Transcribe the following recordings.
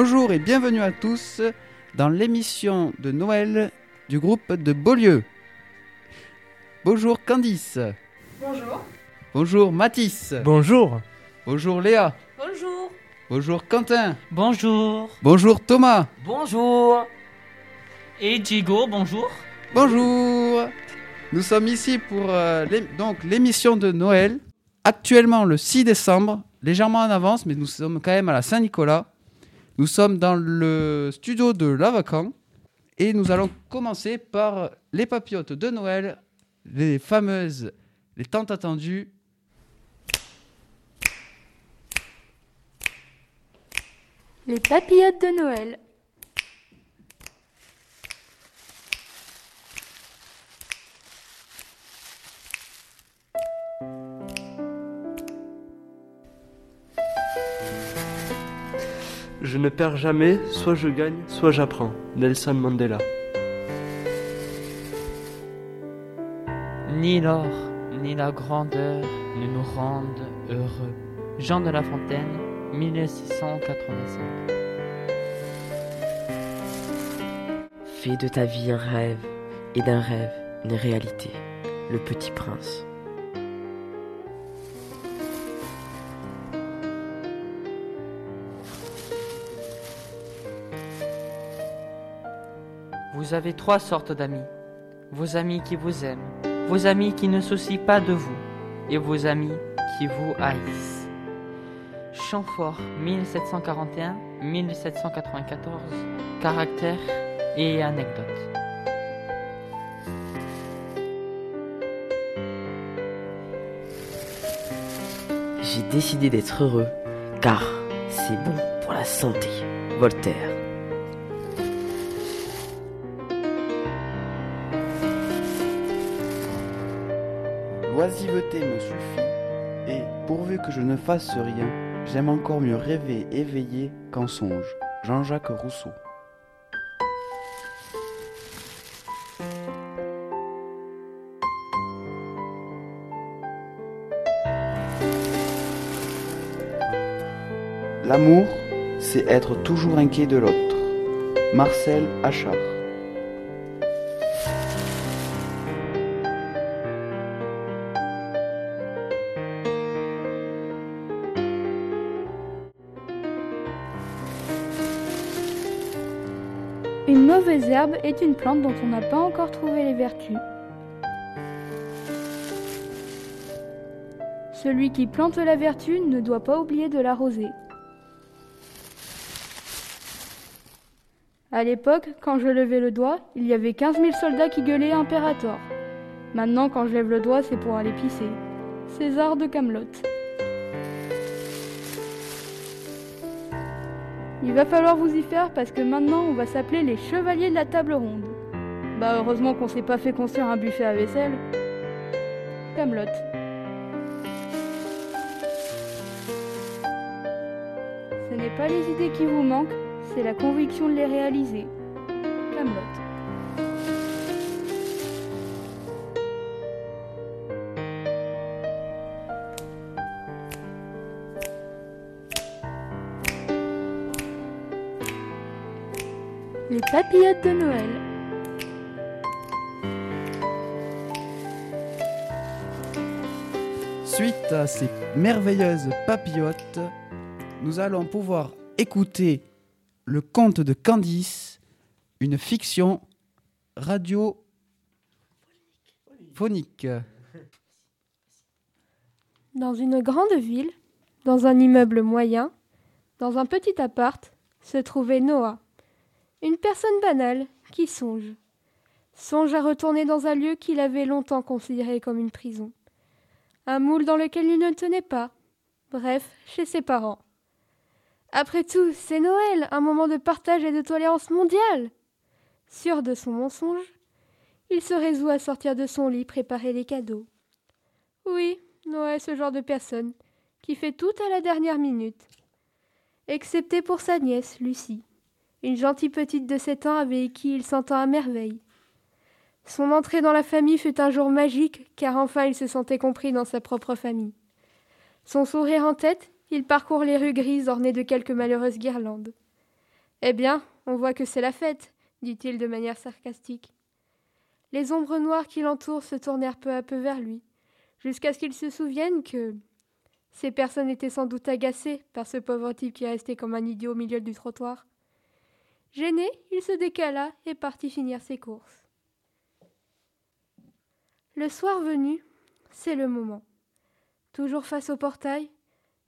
Bonjour et bienvenue à tous dans l'émission de Noël du groupe de Beaulieu. Bonjour Candice. Bonjour. Bonjour Mathis. Bonjour. Bonjour Léa. Bonjour. Bonjour Quentin. Bonjour. Bonjour Thomas. Bonjour. Et Diego, bonjour. Bonjour. Nous sommes ici pour euh, donc l'émission de Noël. Actuellement le 6 décembre, légèrement en avance, mais nous sommes quand même à la Saint-Nicolas. Nous sommes dans le studio de Lavacan et nous allons commencer par les papillotes de Noël, les fameuses, les tant attendues. Les papillotes de Noël. Je ne perds jamais, soit je gagne, soit j'apprends. Nelson Mandela. Ni l'or, ni la grandeur ne nous rendent heureux. Jean de La Fontaine, 1685. Fais de ta vie un rêve, et d'un rêve une réalité. Le petit prince. Vous avez trois sortes d'amis. Vos amis qui vous aiment, vos amis qui ne soucient pas de vous, et vos amis qui vous haïssent. Chamfort 1741-1794, caractères et anecdotes. J'ai décidé d'être heureux, car c'est bon pour la santé. Voltaire. L'oisiveté me suffit et pourvu que je ne fasse rien, j'aime encore mieux rêver éveillé qu'en songe. Jean-Jacques Rousseau. L'amour, c'est être toujours inquiet de l'autre. Marcel Achard. Herbe est une plante dont on n'a pas encore trouvé les vertus. Celui qui plante la vertu ne doit pas oublier de l'arroser. À l'époque, quand je levais le doigt, il y avait 15 000 soldats qui gueulaient Imperator. Maintenant, quand je lève le doigt, c'est pour aller pisser. César de Camelot. Il va falloir vous y faire parce que maintenant on va s'appeler les chevaliers de la table ronde. Bah heureusement qu'on s'est pas fait construire un buffet à vaisselle. Camelot. Ce n'est pas les idées qui vous manquent, c'est la conviction de les réaliser. Camelot. Papillotes de Noël. Suite à ces merveilleuses papillotes, nous allons pouvoir écouter le conte de Candice, une fiction radiophonique. Dans une grande ville, dans un immeuble moyen, dans un petit appart, se trouvait Noah, une personne banale qui songe. Songe à retourner dans un lieu qu'il avait longtemps considéré comme une prison. Un moule dans lequel il ne tenait pas. Bref, chez ses parents. Après tout, c'est Noël, un moment de partage et de tolérance mondiale. Sûr de son mensonge, il se résout à sortir de son lit préparer les cadeaux. Oui, est ce genre de personne qui fait tout à la dernière minute. Excepté pour sa nièce, Lucie, une gentille petite de sept ans avec qui il s'entend à merveille. Son entrée dans la famille fut un jour magique, car enfin il se sentait compris dans sa propre famille. Son sourire en tête, il parcourt les rues grises ornées de quelques malheureuses guirlandes. Eh bien, on voit que c'est la fête, dit-il de manière sarcastique. Les ombres noires qui l'entourent se tournèrent peu à peu vers lui, jusqu'à ce qu'il se souvienne que ces personnes étaient sans doute agacées par ce pauvre type qui restait comme un idiot au milieu du trottoir. Gêné, il se décala et partit finir ses courses. Le soir venu, c'est le moment. Toujours face au portail,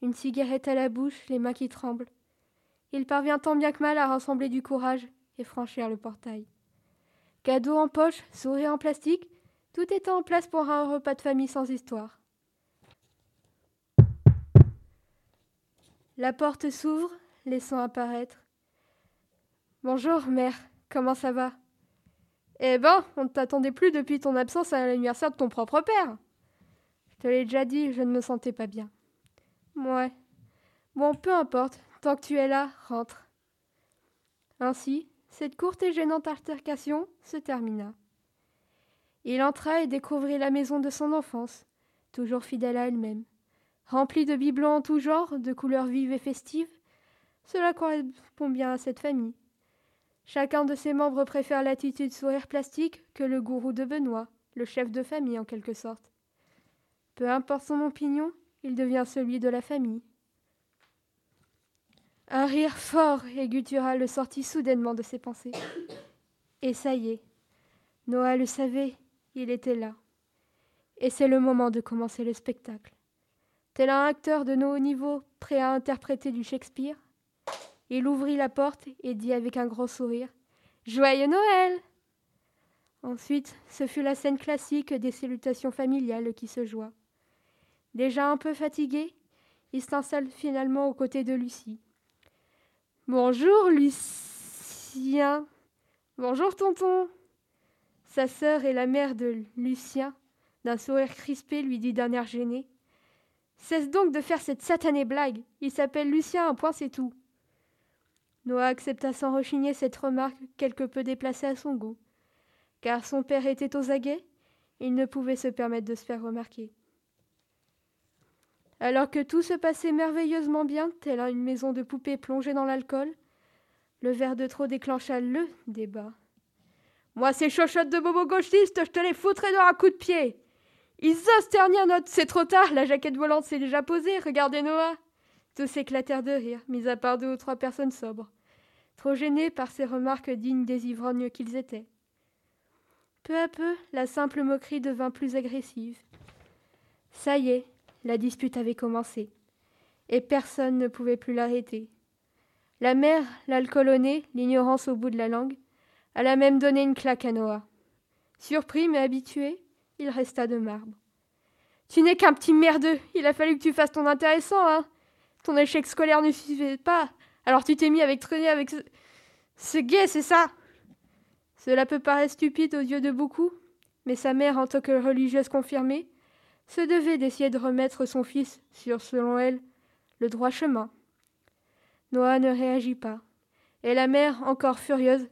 une cigarette à la bouche, les mains qui tremblent. Il parvient tant bien que mal à rassembler du courage et franchir le portail. Cadeau en poche, sourire en plastique, tout était en place pour un repas de famille sans histoire. La porte s'ouvre, laissant apparaître. Bonjour, mère, comment ça va? Eh ben, on ne t'attendait plus depuis ton absence à l'anniversaire de ton propre père. Je te l'ai déjà dit, je ne me sentais pas bien. Ouais. Bon, peu importe, tant que tu es là, rentre. Ainsi, cette courte et gênante altercation se termina. Il entra et découvrit la maison de son enfance, toujours fidèle à elle-même. Remplie de bibelots en tout genre, de couleurs vives et festives, cela correspond bien à cette famille. Chacun de ses membres préfère l'attitude sourire plastique que le gourou de Benoît, le chef de famille en quelque sorte. Peu importe son opinion, il devient celui de la famille. Un rire fort et guttural sortit soudainement de ses pensées. Et ça y est, Noah le savait, il était là. Et c'est le moment de commencer le spectacle. Tel un acteur de haut niveau prêt à interpréter du Shakespeare, il ouvrit la porte et dit avec un gros sourire Joyeux Noël Ensuite, ce fut la scène classique des salutations familiales qui se joua. Déjà un peu fatigué, il s'installe finalement aux côtés de Lucie. Bonjour, Lucien. Bonjour, tonton. Sa sœur et la mère de Lucien, d'un sourire crispé, lui dit d'un air gêné. Cesse donc de faire cette satanée blague. Il s'appelle Lucien, un point c'est tout. Noah accepta sans rechigner cette remarque quelque peu déplacée à son goût. Car son père était aux aguets, il ne pouvait se permettre de se faire remarquer. Alors que tout se passait merveilleusement bien, telle une maison de poupées plongée dans l'alcool, le verre de trop déclencha le débat. Moi, ces chochottes de bobo gauchistes, je te les foutrais dans un coup de pied. Ils osent ternir notre. C'est trop tard, la jaquette volante s'est déjà posée, regardez Noah. Tous éclatèrent de rire, mis à part deux ou trois personnes sobres, trop gênées par ces remarques dignes des ivrognes qu'ils étaient. Peu à peu, la simple moquerie devint plus agressive. Ça y est, la dispute avait commencé, et personne ne pouvait plus l'arrêter. La mère, l'alcool l'ignorance au bout de la langue, alla même donner une claque à Noah. Surpris mais habitué, il resta de marbre. Tu n'es qu'un petit merdeux, il a fallu que tu fasses ton intéressant, hein. Ton échec scolaire ne suffisait pas, alors tu t'es mis avec traîner avec ce, gay, c'est ça? Cela peut paraître stupide aux yeux de beaucoup, mais sa mère, en tant que religieuse confirmée, se devait d'essayer de remettre son fils sur, selon elle, le droit chemin. Noah ne réagit pas, et la mère, encore furieuse,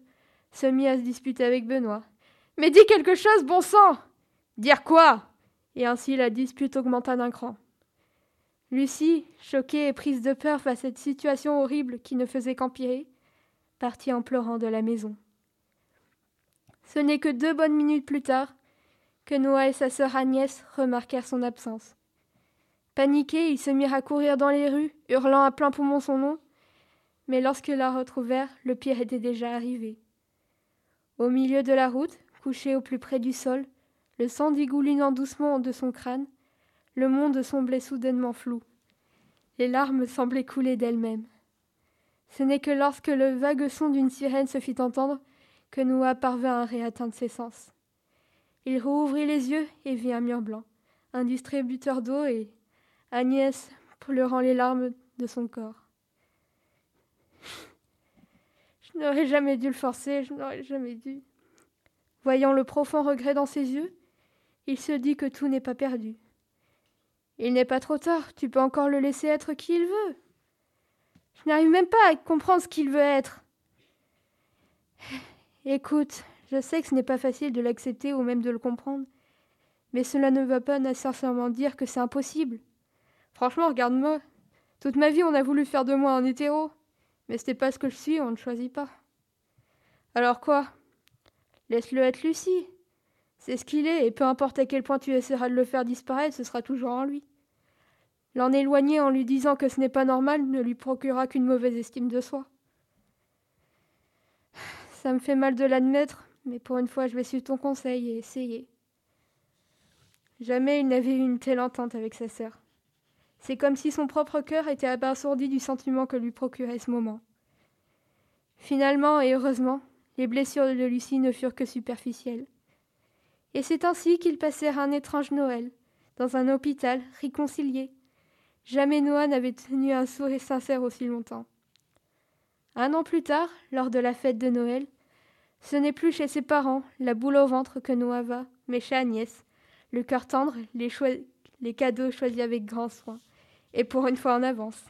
se mit à se disputer avec Benoît. Mais dis quelque chose, bon sang Dire quoi? Et ainsi la dispute augmenta d'un cran. Lucie, choquée et prise de peur face à cette situation horrible qui ne faisait qu'empirer, partit en pleurant de la maison. Ce n'est que deux bonnes minutes plus tard que Noah et sa sœur Agnès remarquèrent son absence. Paniqués, ils se mirent à courir dans les rues, hurlant à plein poumon son nom, mais lorsqu'ils la retrouvèrent, le pire était déjà arrivé. Au milieu de la route, couché au plus près du sol, le sang dégoulinant doucement de son crâne, le monde semblait soudainement flou. Les larmes semblaient couler d'elles-mêmes. Ce n'est que lorsque le vague son d'une sirène se fit entendre que Noah parvint à réatteindre ses sens. Il rouvrit les yeux et vit un mur blanc, un distributeur d'eau et Agnès pleurant les larmes de son corps. Je n'aurais jamais dû le forcer, je n'aurais jamais dû. Voyant le profond regret dans ses yeux, il se dit que tout n'est pas perdu. Il n'est pas trop tard, tu peux encore le laisser être qui il veut. Je n'arrive même pas à comprendre ce qu'il veut être. Écoute, je sais que ce n'est pas facile de l'accepter ou même de le comprendre, mais cela ne va pas nécessairement dire que c'est impossible. Franchement, regarde-moi. Toute ma vie, on a voulu faire de moi un hétéro. Mais c'était pas ce que je suis, on ne choisit pas. Alors quoi? Laisse-le être Lucie. C'est ce qu'il est, et peu importe à quel point tu essaieras de le faire disparaître, ce sera toujours en lui. L'en éloigner en lui disant que ce n'est pas normal ne lui procurera qu'une mauvaise estime de soi. Ça me fait mal de l'admettre, mais pour une fois je vais suivre ton conseil et essayer. Jamais il n'avait eu une telle entente avec sa sœur. C'est comme si son propre cœur était abasourdi du sentiment que lui procurait ce moment. Finalement et heureusement, les blessures de Lucie ne furent que superficielles. Et c'est ainsi qu'ils passèrent un étrange Noël, dans un hôpital, réconciliés. Jamais Noah n'avait tenu un sourire sincère aussi longtemps. Un an plus tard, lors de la fête de Noël, ce n'est plus chez ses parents, la boule au ventre que Noah va, mais chez Agnès, le cœur tendre, les, les cadeaux choisis avec grand soin, et pour une fois en avance.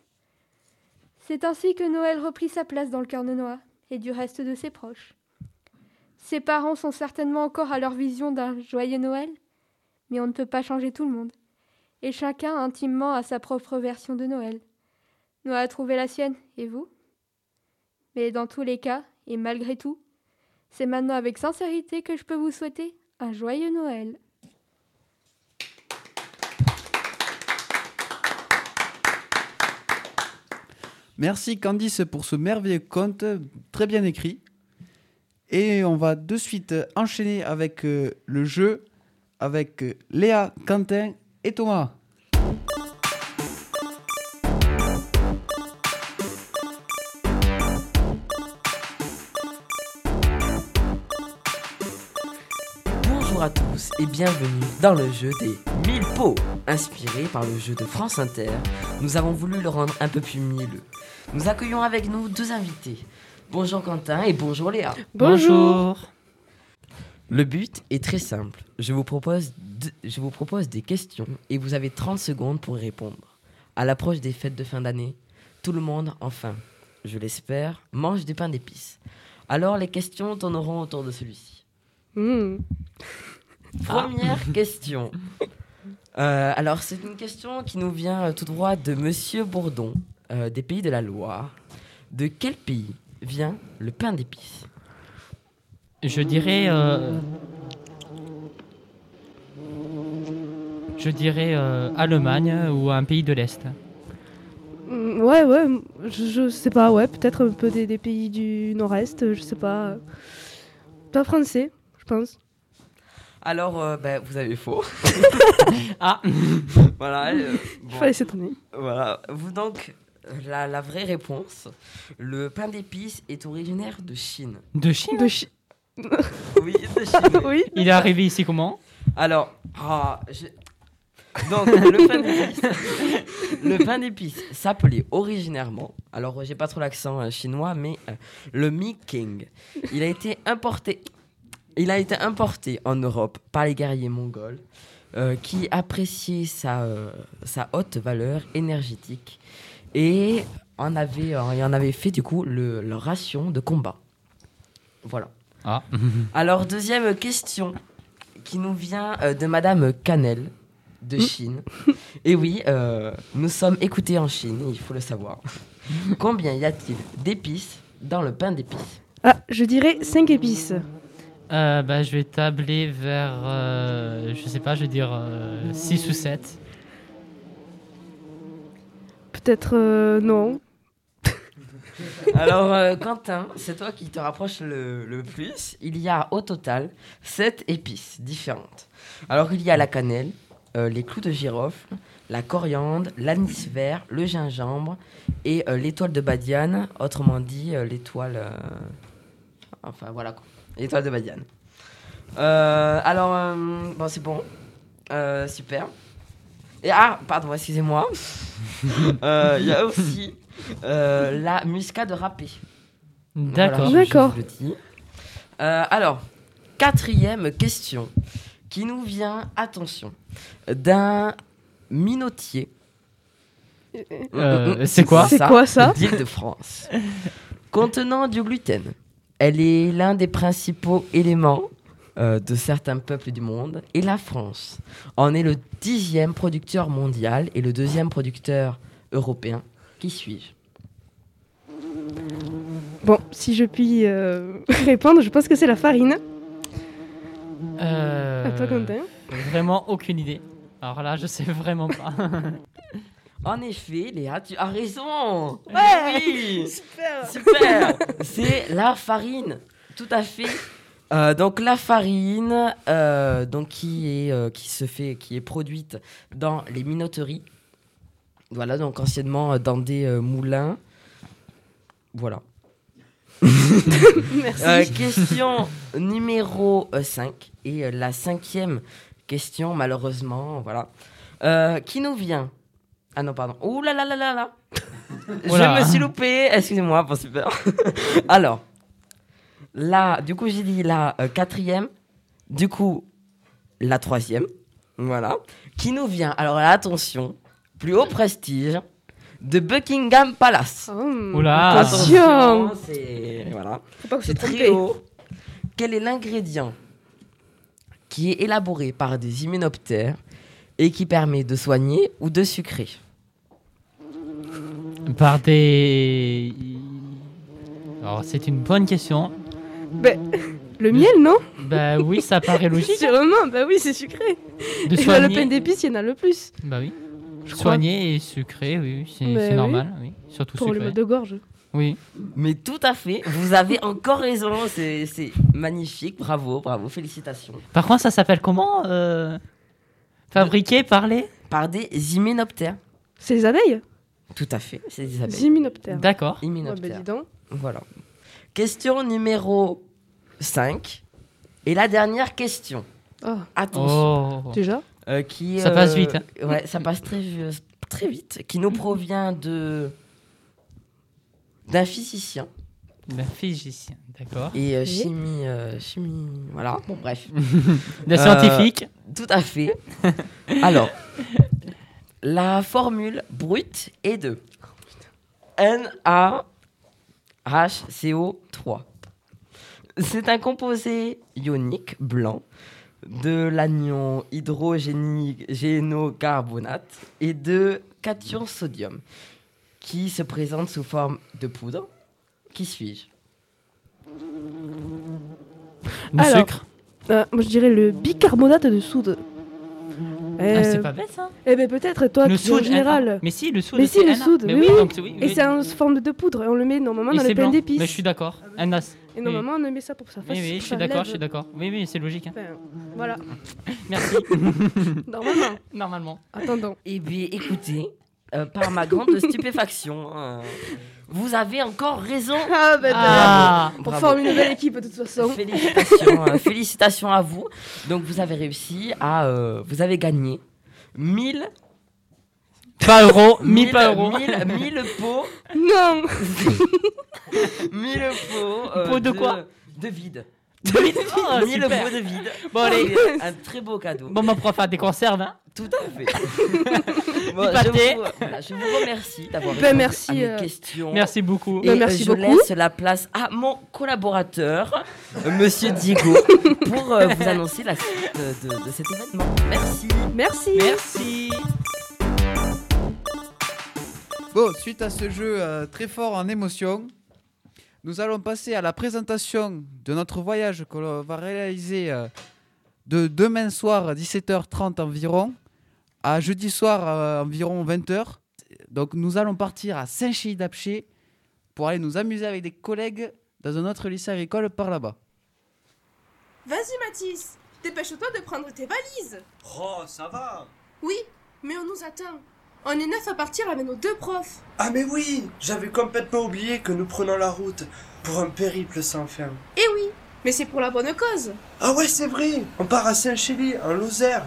C'est ainsi que Noël reprit sa place dans le cœur de Noah, et du reste de ses proches. Ses parents sont certainement encore à leur vision d'un joyeux Noël, mais on ne peut pas changer tout le monde, et chacun intimement a sa propre version de Noël. Noah a trouvé la sienne, et vous? Mais dans tous les cas, et malgré tout, c'est maintenant avec sincérité que je peux vous souhaiter un joyeux Noël. Merci Candice pour ce merveilleux conte, très bien écrit. Et on va de suite enchaîner avec euh, le jeu avec euh, Léa, Quentin et Thomas. Bonjour à tous et bienvenue dans le jeu des 1000 pots. Inspiré par le jeu de France Inter, nous avons voulu le rendre un peu plus milleux. Nous accueillons avec nous deux invités. Bonjour Quentin et bonjour Léa. Bonjour. Le but est très simple. Je vous, propose de- je vous propose des questions et vous avez 30 secondes pour y répondre. À l'approche des fêtes de fin d'année, tout le monde, enfin, je l'espère, mange du pain d'épices. Alors les questions tourneront autour de celui-ci. Mmh. Première question. Euh, alors, c'est une question qui nous vient tout droit de Monsieur Bourdon, euh, des pays de la Loire. De quel pays vient le pain d'épices Je dirais. euh, Je dirais euh, Allemagne ou un pays de l'Est. Mm, Ouais, ouais, je, je sais pas, ouais, peut-être un peu des, des pays du nord-est, je sais pas. Pas français, je pense. Alors, euh, ben, vous avez faux. Ah voilà. euh, Il fallait s'étonner. voilà. Vous donc, la, la vraie réponse, le pain d'épices est originaire de Chine. De Chine De chi- Oui, de Chine. oui. Il est arrivé ici comment? Alors, ah, je- donc le pain d'épices, s'appelait originairement, alors j'ai pas trop l'accent euh, chinois, mais euh, le Mi King. Il a été importé, il a été importé en Europe par les guerriers mongols euh, qui appréciaient sa, euh, sa haute valeur énergétique et en avait, euh, et en avait fait du coup le, leur ration de combat. Voilà. Ah. Alors, deuxième question qui nous vient euh, de Madame Canel de Chine. Et oui, euh, nous sommes écoutés en Chine, il faut le savoir. Combien y a-t-il d'épices dans le pain d'épices? Ah, je dirais 5 épices. Euh, bah, Je vais tabler vers. euh, je sais pas, je vais dire 6 ou 7. Peut-être euh, non. Alors, euh, Quentin, c'est toi qui te rapproche le, plus. Il y a au total 7 épices différentes. Alors, il y a la cannelle, euh, les clous de girofle, la coriandre, l'anis vert, le gingembre et l'étoile de Badiane, autrement dit l'étoile. Enfin, voilà quoi. L'étoile de Badiane. Alors, bon, c'est bon. Super. Et ah, pardon, excusez-moi. Euh, Il y a aussi euh, la muscade râpée. D'accord. Voilà, D'accord. Euh, alors, quatrième question qui nous vient, attention, d'un minotier. Euh, c'est quoi C'est quoi ça D'Île-de-France. Contenant du gluten. Elle est l'un des principaux éléments euh, de certains peuples du monde. Et la France en est le dixième producteur mondial et le deuxième producteur européen. Qui suis-je Bon, si je puis euh, répondre, je pense que c'est la farine. Euh, À toi, Quentin. Vraiment aucune idée. Alors là, je sais vraiment pas. En effet, Léa, tu as raison. Ouais. Oui. Super Super C'est la farine, tout à fait. Euh, donc la farine, euh, donc qui est euh, qui se fait, qui est produite dans les minoteries. Voilà, donc anciennement dans des moulins. Voilà. Merci. Question numéro euh, 5 et la cinquième question, malheureusement, voilà. Qui nous vient? Ah non, pardon. Ouh là là là là là Je me suis loupé, excusez-moi, bon, super. Alors, là, du coup, j'ai dit la euh, quatrième, du coup, la troisième, voilà. Qui nous vient Alors là, attention, plus haut prestige de Buckingham Palace. Oh, Oula. Attention c'est... Voilà. Faut pas que je C'est très haut. Quel est l'ingrédient qui est élaboré par des hyménoptères et qui permet de soigner ou de sucrer? Par des. Alors, c'est une bonne question. Le miel, non Bah oui, ça paraît logique. Sûrement, bah oui, c'est sucré. De Et dans le pain soigner. d'épices, il y en a le plus. Bah oui. Je. Soigner et sucrer, oui, oui, c'est Bah c'est oui. normal, oui. Surtout Pour le sucré. mal de gorge. Oui. Mais tout à fait, vous avez encore raison, c'est magnifique, bravo, bravo, félicitations. Par contre, ça s'appelle comment euh, Fabriqué, parler? Par des hyménoptères. C'est les abeilles? Tout à fait, c'est des abeilles. Hyménoptères. D'accord. Ouais, bah Hyménoptères. dis donc. Voilà. Question numéro 5. Et la dernière question. Oh, Attention. Oh. déjà Euh, qui, Ça passe vite, hein. Ouais, ça passe très, très vite. Qui nous provient de d'un physicien D'un physicien, d'accord. et euh, chimie, euh, chimie, voilà. Bon bref, D'un Euh, scientifique. tout à fait. Alors, la formule brute est de NaHCO3. C'est un composé ionique blanc de l'anion hydrogénocarbonate et de cation sodium qui se présente sous forme de poudre. Qui suis-je? Le alors, sucre. Euh, Moi, je dirais le bicarbonate de soude. Ah, Euh, c'est pas bête ça. Eh ben peut-être, toi, le es en soude, général. Mais si, le soude. Mais si, le soude, Mais oui, oui, oui. donc oui, Et oui. c'est en forme de poudre. Et on le met normalement Et dans c'est le pain blanc. d'épices. Mais je suis d'accord. NAS. Et normalement, on le met ça pour que ça fasse. Oui, oui, je suis d'accord, je suis d'accord. Oui, oui, c'est logique. hein. Enfin, voilà, Merci. normalement. Normalement. Attendons. Eh bien, écoutez, euh, par ma grande stupéfaction, euh, vous avez encore raison. Ah, ben Ah. On Bravo. forme une belle équipe de toute façon. Félicitations, euh, félicitations à vous. Donc vous avez réussi à, euh, vous avez gagné 1000 Pas euro, 1000 1000 pas euros. 1000 1000 pots, Non 1000 pots euh, Pots de quoi? De vide. Oh, 1000 super. pots de vide. Bon, allez. Un très beau cadeau. Bon, on pourra faire des conserves. Hein. Tout à fait. Bon, je, vous, je vous remercie d'avoir Ben, répondu merci, à mes euh, questions. Merci beaucoup. Et Ben, euh, merci je beaucoup. laisse la place à mon collaborateur, euh, Monsieur Diego, pour euh, vous annoncer la suite de, de- de cet événement. Merci. Merci Merci. Bon, suite à ce jeu euh, très fort en émotion, nous allons passer à la présentation de notre voyage que l'on va réaliser euh, de demain soir à 17h30 environ à jeudi soir euh, environ 20h. Donc nous allons partir à Saint-Chély-d'Apcher pour aller nous amuser avec des collègues dans un autre lycée agricole par là-bas. Vas-y Mathis, dépêche-toi de prendre tes valises. Oh, ça va Oui, mais on nous attend. On est neuf à partir avec nos deux profs. Ah mais oui J'avais complètement oublié que nous prenons la route pour un périple sans fin. Eh oui, mais c'est pour la bonne cause. Ah ouais, c'est vrai On part à Saint-Chély, en Lozère.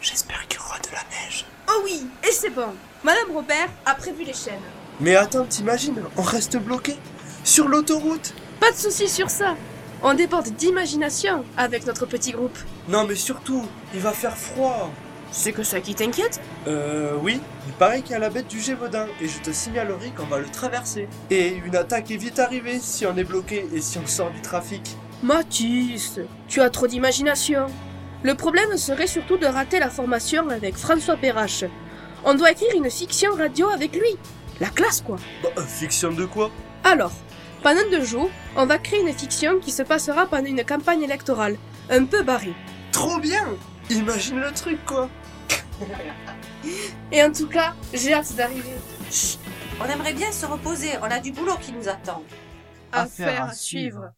J'espère qu'il y aura de la neige. Oh oui, et c'est bon. Madame Robert a prévu les chaînes. Mais attends, t'imagines On reste bloqué Sur l'autoroute? Pas de soucis sur ça. On déborde d'imagination avec notre petit groupe. Non mais surtout, il va faire froid C'est que ça qui t'inquiète Euh oui, il paraît qu'il y a la bête du Gévaudan et je te signalerai qu'on va le traverser. Et une attaque est vite arrivée si on est bloqué et si on sort du trafic. Mathis, tu as trop d'imagination. Le problème serait surtout de rater la formation avec François Perrache. On doit écrire une fiction radio avec lui. La classe, quoi. Bah, euh, fiction de quoi? Alors, pendant deux jours, on va créer une fiction qui se passera pendant une campagne électorale, un peu barrée. Trop bien Imagine le truc, quoi Et en tout cas, j'ai hâte d'arriver. Chut, On aimerait bien se reposer, on a du boulot qui nous attend. affaire à suivre.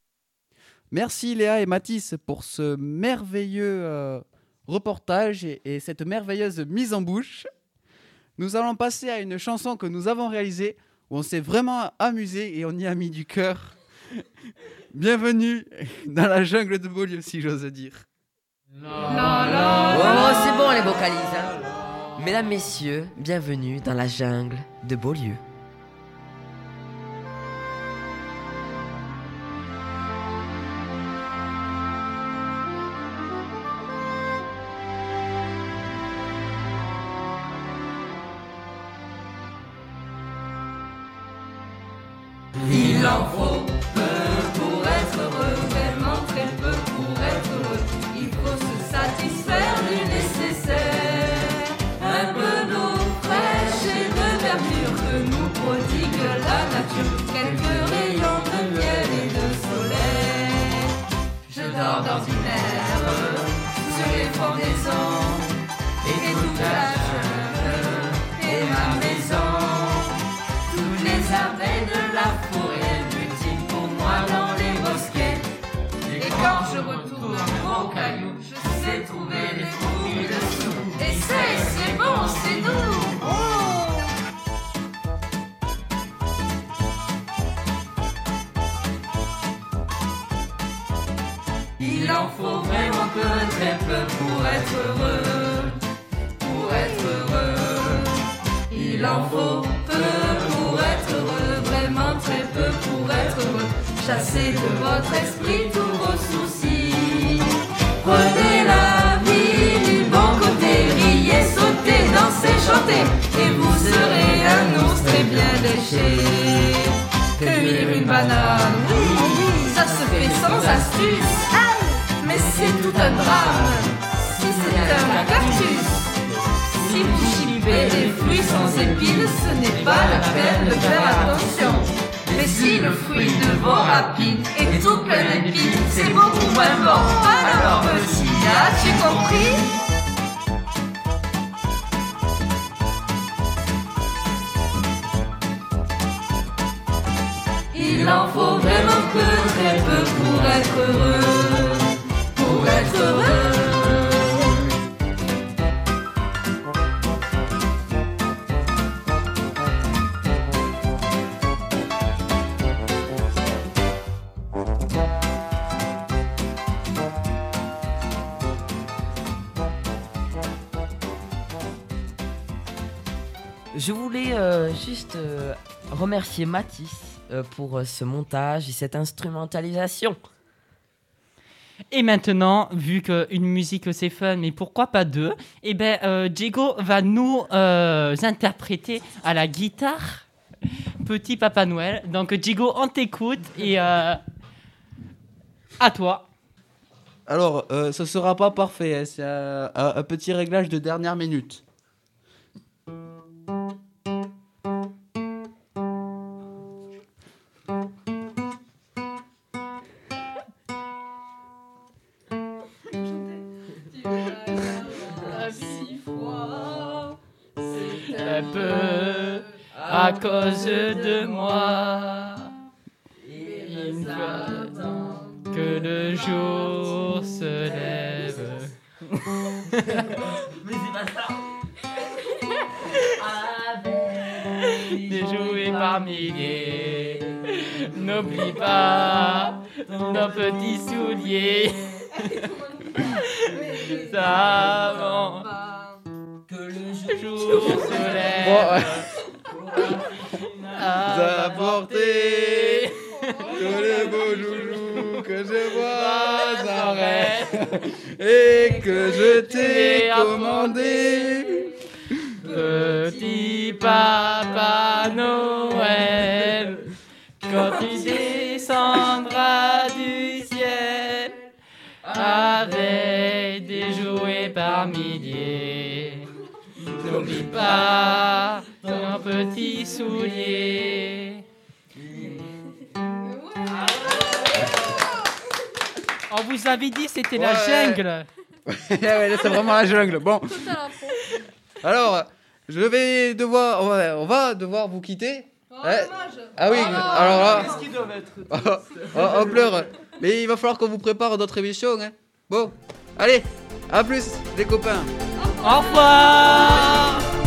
Merci Léa et Mathis pour ce merveilleux euh, reportage et, et cette merveilleuse mise en bouche. Nous allons passer à une chanson que nous avons réalisée où on s'est vraiment amusé et on y a mis du cœur. Bienvenue dans la jungle de Beaulieu, si j'ose dire. Oh, c'est bon les vocalises. hein. Mesdames, messieurs, bienvenue dans la jungle de Beaulieu. Votre esprit tous vos soucis. Prenez la vie du bon côté, riez, sautez, dansez, chantez, et vous serez un ours très bien léché. Cueillir une banane, ça se fait sans astuce. Mais c'est tout un drame si c'est un cactus. Si vous chipez des fruits sans épines, ce n'est pas la peine de faire fruit de vos rapines est tout plein d'épines, c'est beaucoup moins bon. Alors petit, as-tu compris Il en faut vraiment peu, très peu pour être heureux. Pour être heureux. Remercier Mathis euh, pour euh, ce montage et cette instrumentalisation. Et maintenant, vu qu'une musique c'est fun, mais pourquoi pas deux Eh ben, euh, Diego va nous euh, interpréter à la guitare Petit Papa Noël. Donc Diego, on t'écoute et euh, à toi. Alors, euh, ce sera pas parfait, hein, c'est un, un petit réglage de dernière minute. Cause de moi. Il faut que le jour se lève. Mais c'est pas ça. Des jouets par milliers. N'oublie pas nos petits souliers. Savons que le jour se lève. Bon, ouais. D'apporter tous les beaux joujoux que je vois en rêve et que je t'ai commandé. Petit Papa Noël, quand tu descendras du ciel avec des jouets par milliers, n'oublie pas petits souliers. On vous avait dit c'était la jungle. c'est vraiment la jungle. Bon. Alors, je vais devoir, on va, devoir vous quitter. Oh, eh. Ah oui, oh, alors là. On, oh, oh, pleure. Mais il va falloir qu'on vous prépare d'autres émissions. Hein. Bon, allez, à plus, les copains. Au revoir.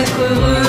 Être heureux,